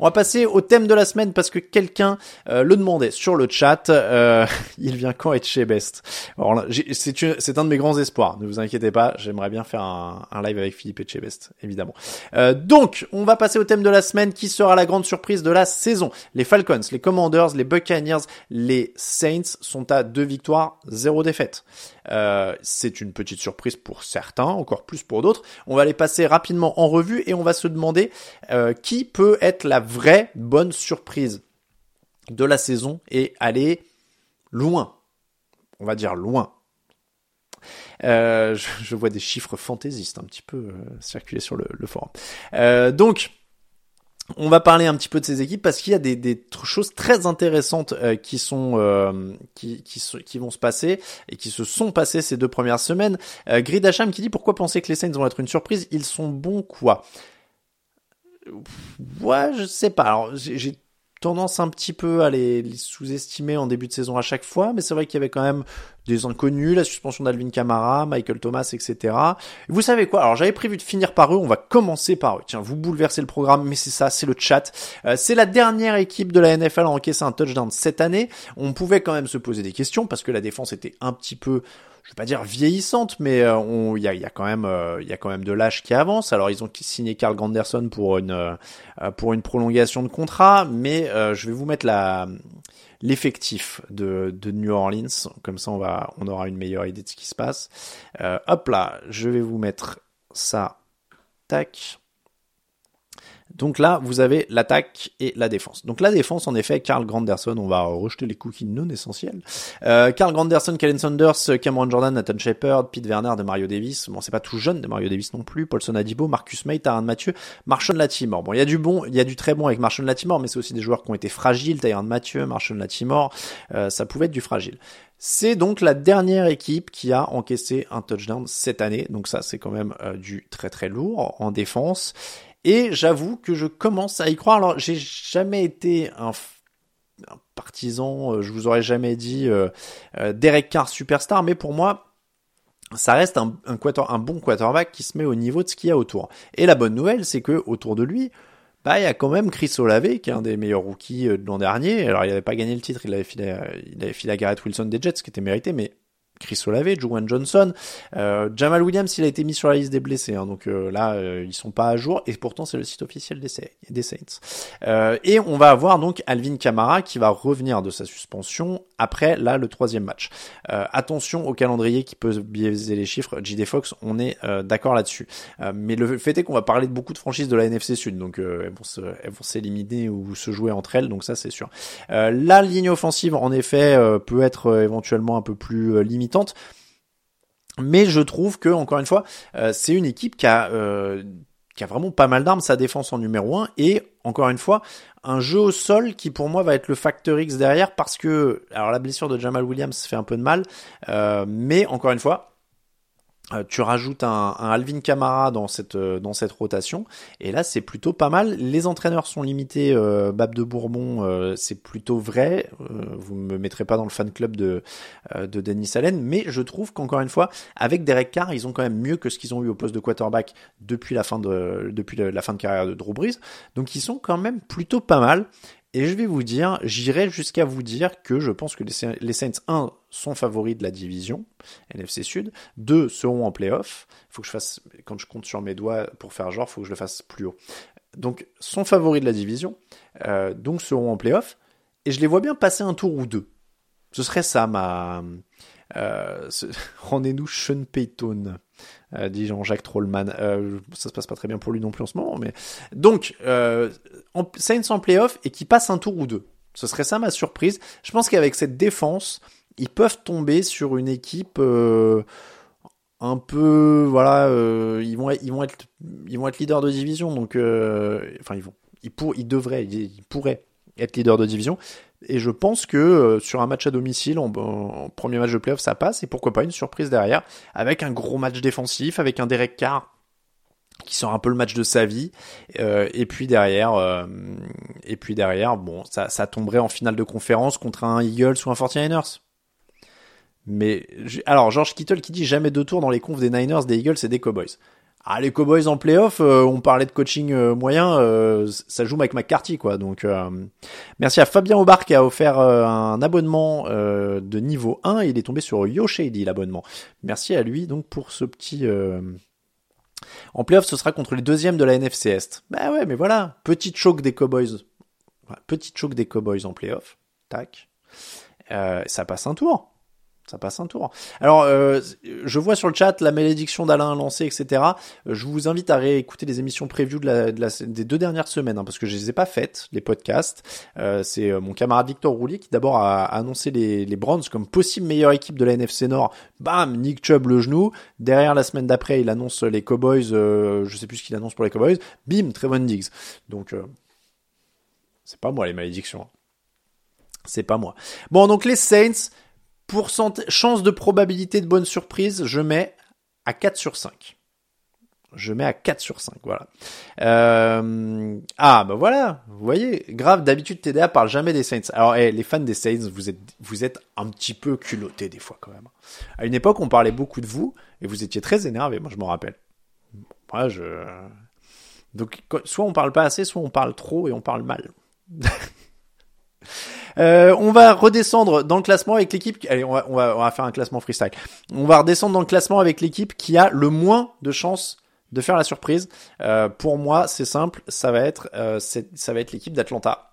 On va passer au thème de la semaine parce que quelqu'un euh, le demandait sur le chat. Euh, il vient quand être chez Best c'est un de mes grands espoirs. Ne vous inquiétez pas, j'aimerais bien faire un, live avec Philippe Etchebest, évidemment. Euh, donc, on va passer au thème de la semaine qui sera la grande surprise de la saison. Les Falcons, les Commanders, les Buccaneers, les Saints sont à deux victoires, zéro défaite. Euh, c'est une petite surprise pour certains, encore plus pour d'autres. On va les passer rapidement en revue et on va se demander euh, qui peut être la vraie bonne surprise de la saison et aller loin. On va dire loin. Euh, je, vois des chiffres fantaisistes un petit peu circuler sur le, forum. donc, on va parler un petit peu de ces équipes parce qu'il y a des, choses très intéressantes euh, qui sont euh, qui, qui, vont se passer et qui se sont passées ces deux premières semaines. Euh, Grid Hacham qui dit pourquoi penser que les Saints vont être une surprise? Ils sont bons quoi? Ouais, je sais pas. J'ai tendance un petit peu à les, sous-estimer en début de saison à chaque fois, mais c'est vrai qu'il y avait quand même des inconnus, la suspension d'Alvin Kamara, Michael Thomas, etc. vous savez quoi? Alors j'avais prévu de finir par eux, on va commencer par eux. Tiens, vous bouleversez le programme, mais c'est ça, c'est le chat. Euh, c'est la dernière équipe de la NFL à encaisser un touchdown cette année. On pouvait quand même se poser des questions parce que la défense était un petit peu je vais pas dire vieillissante, mais euh, il y, a, y, a, quand même il euh, y a quand même de l'âge qui avance. Alors ils ont signé Carl Granderson pour une euh, pour une prolongation de contrat, mais je vais vous mettre la l'effectif de, de New Orleans, comme ça on va on aura une meilleure idée de ce qui se passe. hop là, je vais vous mettre ça. Tac. Donc là, vous avez l'attaque et la défense. Donc la défense, en effet, Carl Granderson, on va rejeter les cookies non essentiels. Euh, Carl Granderson, Kellen Saunders, Cameron Jordan, Nathan Shepard, Pete Werner de Mario Davis. Bon, c'est pas tout jeune de Mario Davis non plus. Paulson Adibo, Marcus May, Taran Mathieu, Marshall Latimore. Bon, il y a du bon, il y a du très bon avec Marshall Latimore, mais c'est aussi des joueurs qui ont été fragiles. Taran Mathieu, Marshall Latimore, euh, ça pouvait être du fragile. C'est donc la dernière équipe qui a encaissé un touchdown cette année. Donc ça, c'est quand même euh, du très très lourd en défense. Et j'avoue que je commence à y croire. Alors, j'ai jamais été un, partisan, euh, je vous aurais jamais dit euh, euh, Derek Carr superstar, mais pour moi, ça reste un, bon quarterback qui se met au niveau de ce qu'il y a autour. Et la bonne nouvelle, c'est que autour de lui, bah, il y a quand même Chris Olave, qui est un des meilleurs rookies de l'an dernier. Alors, il n'avait pas gagné le titre, il avait filé, il avait filé à Garrett Wilson des Jets, ce qui était mérité, mais Chris Olave, Juwan Johnson, euh, Jamal Williams, il a été mis sur la liste des blessés, hein, donc euh, là euh, ils sont pas à jour et pourtant c'est le site officiel des, Saints. Euh, et on va avoir donc Alvin Kamara qui va revenir de sa suspension après là le troisième match. attention au calendrier qui peut biaiser les chiffres. JD Fox, on est d'accord là-dessus. mais le fait est qu'on va parler de beaucoup de franchises de la NFC Sud, donc elles vont s'éliminer ou se jouer entre elles, donc ça c'est sûr. la ligne offensive en effet peut être éventuellement un peu plus limitée mais je trouve que, encore une fois, euh, c'est une équipe qui a, euh, qui a vraiment pas mal d'armes, sa défense en numéro 1, et encore une fois, un jeu au sol qui pour moi va être le facteur X derrière, parce que, la blessure de Jamal Williams fait un peu de mal, euh, mais encore une fois, euh, tu rajoutes un, un, Alvin Kamara dans cette euh, dans cette rotation et là c'est plutôt pas mal. Les entraîneurs sont limités. Euh, Bab de Bourbon, euh, c'est plutôt vrai. vous me mettrez pas dans le fan club de de Denis Allen, mais je trouve qu'encore une fois, avec Derek Carr, ils ont quand même mieux que ce qu'ils ont eu au poste de quarterback depuis la fin de depuis la fin de carrière de Drew Brees. Donc ils sont quand même plutôt pas mal. Et je vais vous dire, j'irai jusqu'à vous dire que je pense que les Saints 1 sont favoris de la division NFC Sud, 2 seront en playoff. Faut que je fasse quand je compte sur mes doigts pour faire genre, faut que je le fasse plus haut. Donc sont favoris de la division, euh, donc seront en playoff et je les vois bien passer un tour ou deux. Ce serait ça ma euh, rendez-nous Sean Payton. Euh, dit Jean-Jacques Trollman. Euh, ça se passe pas très bien pour lui non plus en ce moment, mais donc euh, en, Saints en playoff et qui passe un tour ou deux. Ce serait ça ma surprise. Je pense qu'avec cette défense, ils peuvent tomber sur une équipe euh, un peu, voilà, ils vont, ils vont être, ils vont être leaders de division, donc, enfin ils vont, ils pour, ils devraient, ils pourraient être leaders de division. Et je pense que euh, sur un match à domicile, en, premier match de playoff, ça passe. Et pourquoi pas une surprise derrière, avec un gros match défensif, avec un Derek Carr qui sort un peu le match de sa vie. Euh, et puis derrière, euh, et puis derrière, bon, ça, tomberait en finale de conférence contre un Eagles ou un 49ers. Mais alors George Kittle qui dit jamais deux tours dans les confs des Niners, des Eagles et des Cowboys. Ah, les Cowboys en playoff, euh, on parlait de coaching euh, moyen, euh, ça joue avec McCarthy, quoi. Donc, merci à Fabien Aubard qui a offert un abonnement de niveau 1 et il est tombé sur YoShady, l'abonnement. Merci à lui, donc, pour ce petit... En playoff, ce sera contre les deuxièmes de la NFC Est. Bah ouais, mais voilà, petite choc des Cowboys. petite choc des Cowboys en playoff. Tac. ça passe un tour ça passe un tour. Alors, euh, je vois sur le chat la malédiction d'Alain lancée, etc. Je vous invite à réécouter les émissions preview de la, de des deux dernières semaines, hein, parce que je les ai pas faites, les podcasts. Euh, c'est euh, mon camarade Victor Roulier qui d'abord a, annoncé les, les comme possible meilleure équipe de la NFC Nord. Bam, Nick Chubb le genou. Derrière, la semaine d'après, il annonce les Cowboys. Euh, je sais plus ce qu'il annonce pour les Cowboys. Bim, Trevon Diggs. Donc, euh, c'est pas moi les malédictions. Hein. C'est pas moi. Bon, donc les Saints chance de probabilité de bonne surprise, je mets à 4 sur 5. Je mets à 4 sur 5, voilà. Euh... Ah, bah voilà, vous voyez, grave, d'habitude TDA parle jamais des Saints. Alors, hey, les fans des Saints, vous êtes, vous êtes un petit peu culottés des fois quand même. À une époque, on parlait beaucoup de vous, et vous étiez très énervés, moi je m'en rappelle. Moi, je... Donc, soit on parle pas assez, soit on parle trop et on parle mal. Euh, on va redescendre dans le classement avec l'équipe. Allez, on va, on va, on va faire un classement freestyle. On va redescendre dans le classement avec l'équipe qui a le moins de chances de faire la surprise. Euh, pour moi, c'est simple. Ça va être, euh, ça va être l'équipe d'Atlanta.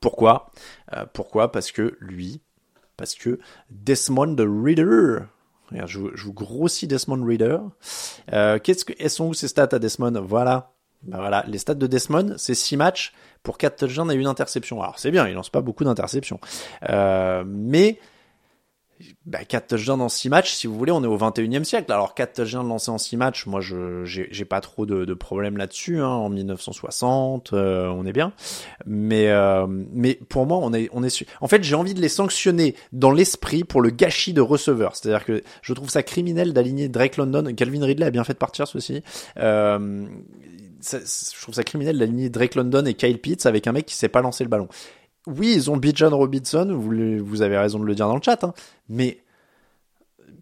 Pourquoi? Euh, Pourquoi? Parce que lui, parce que Desmond Reader. Regarde, je, je vous grossis Desmond Reader. Euh, qu'est-ce que, elles sont où ces stats à Desmond? Voilà. Ben voilà, les stats de Desmond, c'est 6 matchs pour 4 touchdowns et une interception. Alors c'est bien, il lance pas beaucoup d'interceptions. Euh, mais bah, 4 touchdowns en 6 matchs, si vous voulez, on est au 21e siècle. Alors 4 touchdowns lancés en 6 matchs, moi je j'ai pas trop de, de problèmes là-dessus. Hein. En 1960, euh, on est bien. Mais euh, mais pour moi, on est on est en fait j'ai envie de les sanctionner dans l'esprit pour le gâchis de receveurs. C'est-à-dire que je trouve ça criminel d'aligner Drake London. Calvin Ridley a bien fait de partir ceci. Euh, je trouve ça criminel d'aligner Drake London et Kyle Pitts avec un mec qui sait pas lancer le ballon. Oui, ils ont Bijan Robinson, vous, avez raison de le dire dans le chat, hein, mais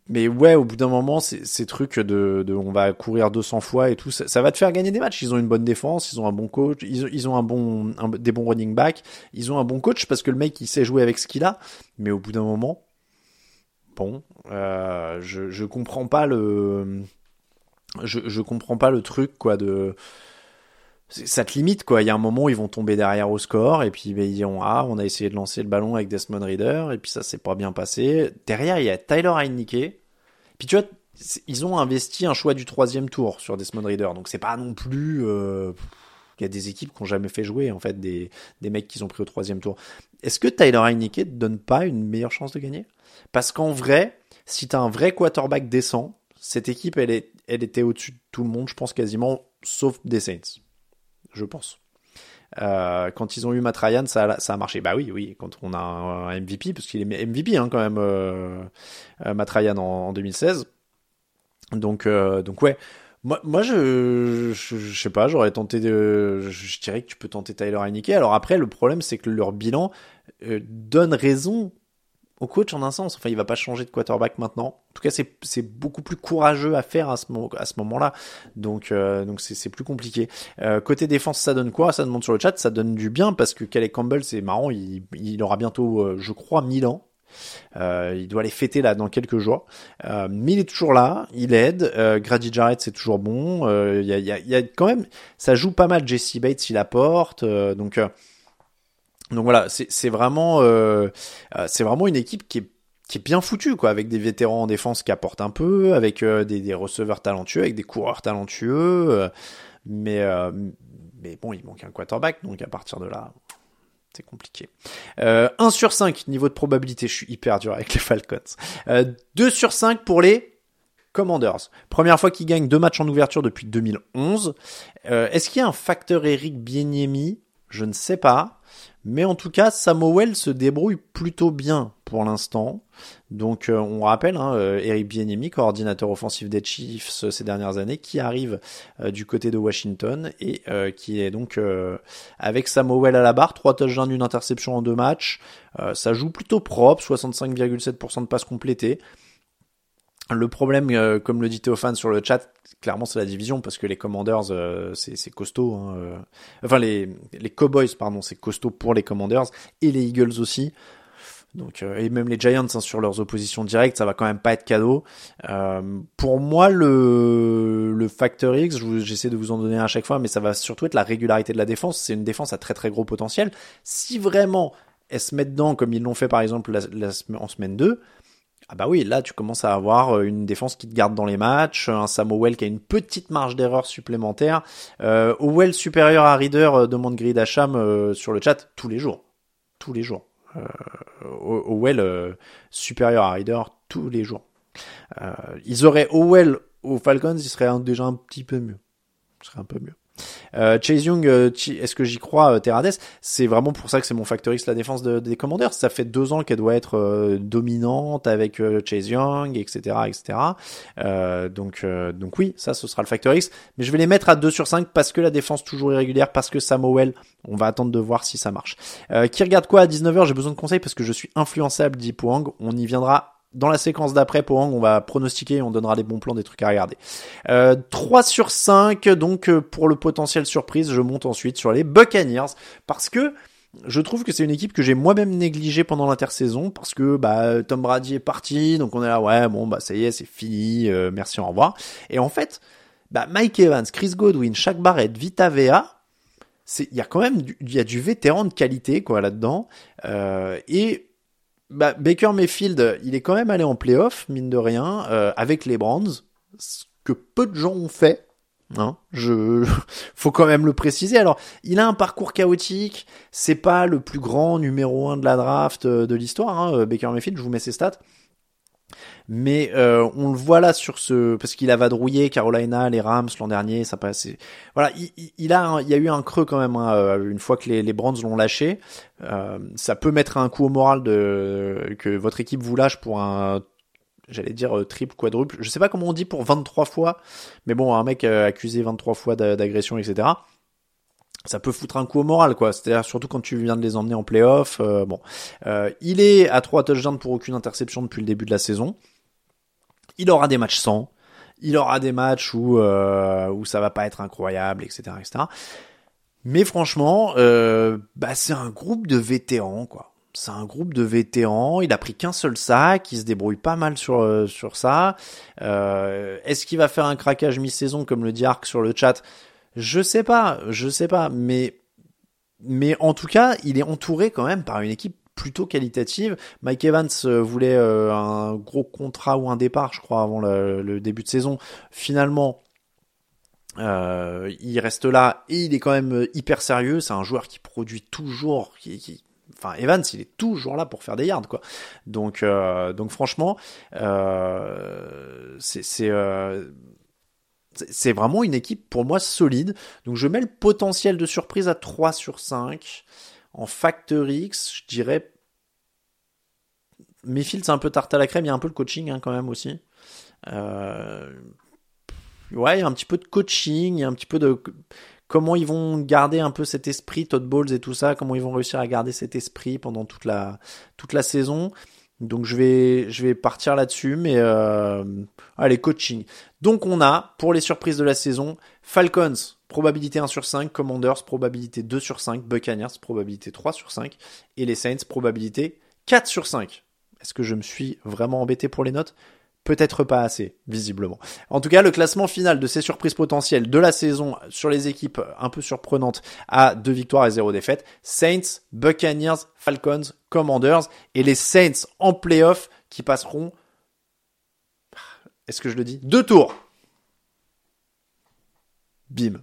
mais ouais, au bout d'un moment, ces trucs de, on va courir 200 fois et tout, ça, va te faire gagner des matchs. Ils ont une bonne défense, ils ont un bon coach, ils, ont un bon, des bons running back, ils ont un bon coach parce que le mec il sait jouer avec ce qu'il a. Mais au bout d'un moment, bon, euh, je je comprends pas le, je comprends pas le truc quoi de ça te limite quoi. Il y a un moment où ils vont tomber derrière au score et puis ben, ils diront ah on a essayé de lancer le ballon avec Desmond Reader et puis ça s'est pas bien passé. Derrière il y a Tyler Heineke. Puis tu vois ils ont investi un choix du troisième tour sur Desmond Reader donc c'est pas non plus euh... il y a des équipes qui ont jamais fait jouer en fait des des mecs qui ont pris au troisième tour. Est-ce que Tyler Heineke te donne pas une meilleure chance de gagner? Parce qu'en vrai si t'as un vrai quarterback décent cette équipe elle est elle était au-dessus de tout le monde je pense quasiment sauf des Saints je pense. Euh, quand ils ont eu Matt Ryan, ça, a marché. Bah oui, oui, quand on a un, MVP, parce qu'il est MVP hein, quand même, euh, euh, Ryan en, 2016. Donc, donc ouais. Moi, je, je, sais pas, j'aurais tenté de, je, dirais que tu peux tenter Tyler Heineke. Alors après, le problème, c'est que leur bilan donne raison au coach en un sens. Enfin, il va pas changer de quarterback maintenant. En tout cas, c'est beaucoup plus courageux à faire à ce, à ce moment-là. Donc, euh, donc c'est plus compliqué. Euh, côté défense, ça donne quoi? Ça demande sur le chat. Ça donne du bien parce que Calais Campbell, c'est marrant. Il, il, aura bientôt, euh, je crois, 1000 ans. Euh, il doit les fêter là dans quelques jours. Euh, mais il est toujours là, il aide. Euh, Grady Jarrett c'est toujours bon. Il y a, y, a, y, a, quand même, ça joue pas mal. Jesse Bates il apporte. donc donc voilà, c'est vraiment, euh, euh, vraiment une équipe qui est, bien foutue, quoi, avec des vétérans en défense qui apportent un peu, avec euh, des, receveurs talentueux, avec des coureurs talentueux. mais, bon, il manque un quarterback, donc à partir de là, c'est compliqué. Euh, 1 sur 5, niveau de probabilité, je suis hyper dur avec les Falcons. Euh, 2 sur 5 pour les Commanders. Première fois qu'ils gagnent deux matchs en ouverture depuis 2011. Euh, Est-ce qu'il y a un facteur Eric Bieniemi Je ne sais pas. Mais en tout cas, Samuel se débrouille plutôt bien pour l'instant. Donc euh, on rappelle, hein, euh, Eric Bieniemy, coordinateur offensif des Chiefs euh, ces dernières années, qui arrive du côté de Washington et qui est donc avec Samuel à la barre, trois touchdowns, une interception en deux matchs. ça joue plutôt propre, 65,7% de passes complétées. Le problème, euh, comme le dit Théophane sur le chat, clairement c'est la division parce que les Commanders euh, c'est costaud. Hein, euh. Enfin les, les Cowboys pardon c'est costaud pour les Commanders et les Eagles aussi. Donc et même les Giants hein, sur leurs oppositions directes, ça va quand même pas être cadeau. pour moi le le facteur X, j'essaie de vous en donner à chaque fois, mais ça va surtout être la régularité de la défense. C'est une défense à très très gros potentiel. Si vraiment elle se met dedans comme ils l'ont fait par exemple en semaine 2, ah bah oui, là tu commences à avoir euh, une défense qui te garde dans les matchs, un Samuel qui a une petite marge d'erreur supplémentaire. Euh, Owell supérieur à Reader euh, demande Grid Hacham euh, sur le chat tous les jours. Tous les jours. Euh, Owell supérieur à Reader tous les jours. ils auraient Owell aux Falcons, il serait déjà un petit peu mieux. Serait un peu mieux. Euh, Chase Young, euh, est-ce que j'y crois, euh, Terades C'est vraiment pour ça que c'est mon facteur X la défense des Commanders. Ça fait deux ans qu'elle doit être euh, dominante avec Chase Young, etc., etc. donc, donc oui, ça, ce sera le facteur X. Mais je vais les mettre à 2 sur 5 parce que la défense toujours irrégulière, parce que Samuel, on va attendre de voir si ça marche. qui regarde quoi à 19h J'ai besoin de conseils parce que je suis influençable, dit. On y viendra dans la séquence d'après, Pohang, on va pronostiquer et on donnera des bons plans, des trucs à regarder. Euh, 3 sur 5, donc euh, pour le potentiel surprise, je monte ensuite sur les Buccaneers, parce que je trouve que c'est une équipe que j'ai moi-même négligée pendant l'intersaison, parce que bah, Tom Brady est parti, donc on est là, ouais, bon, bah ça y est, c'est fini, euh, merci, au revoir. Et en fait, bah, Mike Evans, Chris Godwin, Shaq Barrett, Vita Vea, il y a quand même il y a du vétéran de qualité quoi là-dedans euh, et bah, Baker Mayfield, il est quand même allé en playoff, mine de rien, euh, avec les Browns, ce que peu de gens ont fait. Hein, je, faut quand même le préciser. Alors, il a un parcours chaotique. C'est pas le plus grand numéro un de la draft euh, de l'histoire. Hein, Baker Mayfield, je vous mets ses stats. Mais euh, on le voit là sur ce parce qu'il a vadrouillé Carolina, les Rams l'an dernier, ça passe. Voilà, il, a il y a eu un creux quand même hein, euh, une fois que les, les Browns l'ont lâché. Euh, ça peut mettre un coup au moral de que votre équipe vous lâche pour un j'allais dire triple, quadruple. Je sais pas comment on dit pour 23 fois, mais bon, un mec accusé 23 fois d'agression, etc ça peut foutre un coup au moral, quoi. C'est-à-dire surtout quand tu viens de les emmener en playoff. Euh, bon, euh, il est à trois touchdowns pour aucune interception depuis le début de la saison. Il aura des matchs sans. Il aura des matchs où euh, où ça va pas être incroyable, etc., etc. Mais franchement, euh, bah c'est un groupe de vétérans, quoi. C'est un groupe de vétérans. Il a pris qu'un seul sac. Il se débrouille pas mal sur euh, sur ça. Est-ce qu'il va faire un craquage mi-saison comme le dit Arc sur le chat? Je sais pas, je sais pas, mais mais en tout cas, il est entouré quand même par une équipe plutôt qualitative. Mike Evans euh, voulait euh, un gros contrat ou un départ, je crois, avant le, début de saison. Finalement, euh, il reste là et il est quand même hyper sérieux. C'est un joueur qui produit toujours, qui, enfin Evans, il est toujours là pour faire des yards, quoi. Donc, donc franchement, c'est c'est vraiment une équipe pour moi solide. Donc je mets le potentiel de surprise à 3 sur 5. En Factor X, je dirais. Mayfield, c'est un peu tarte à la crème. Il y a un peu le coaching hein, quand même aussi. Euh, ouais, il y a un petit peu de coaching, il y a un petit peu de comment ils vont garder un peu cet esprit Todd et tout ça, comment ils vont réussir à garder cet esprit pendant toute la toute la saison. Donc je vais je vais partir là-dessus, mais euh, allez coaching. Donc on a pour les surprises de la saison Falcons probabilité 1 sur 5, Commanders probabilité 2 sur 5, Buccaneers probabilité 3 sur 5 et les Saints probabilité 4 sur 5. Est-ce que je me suis vraiment embêté pour les notes? Peut-être pas assez, visiblement. En tout cas, le classement final de ces surprises potentielles de la saison sur les équipes un peu surprenantes à 2 victoires et 0 défaites. Saints, Buccaneers, Falcons, Commanders et les Saints en playoff qui passeront, est-ce que je le dis Deux tours Bim.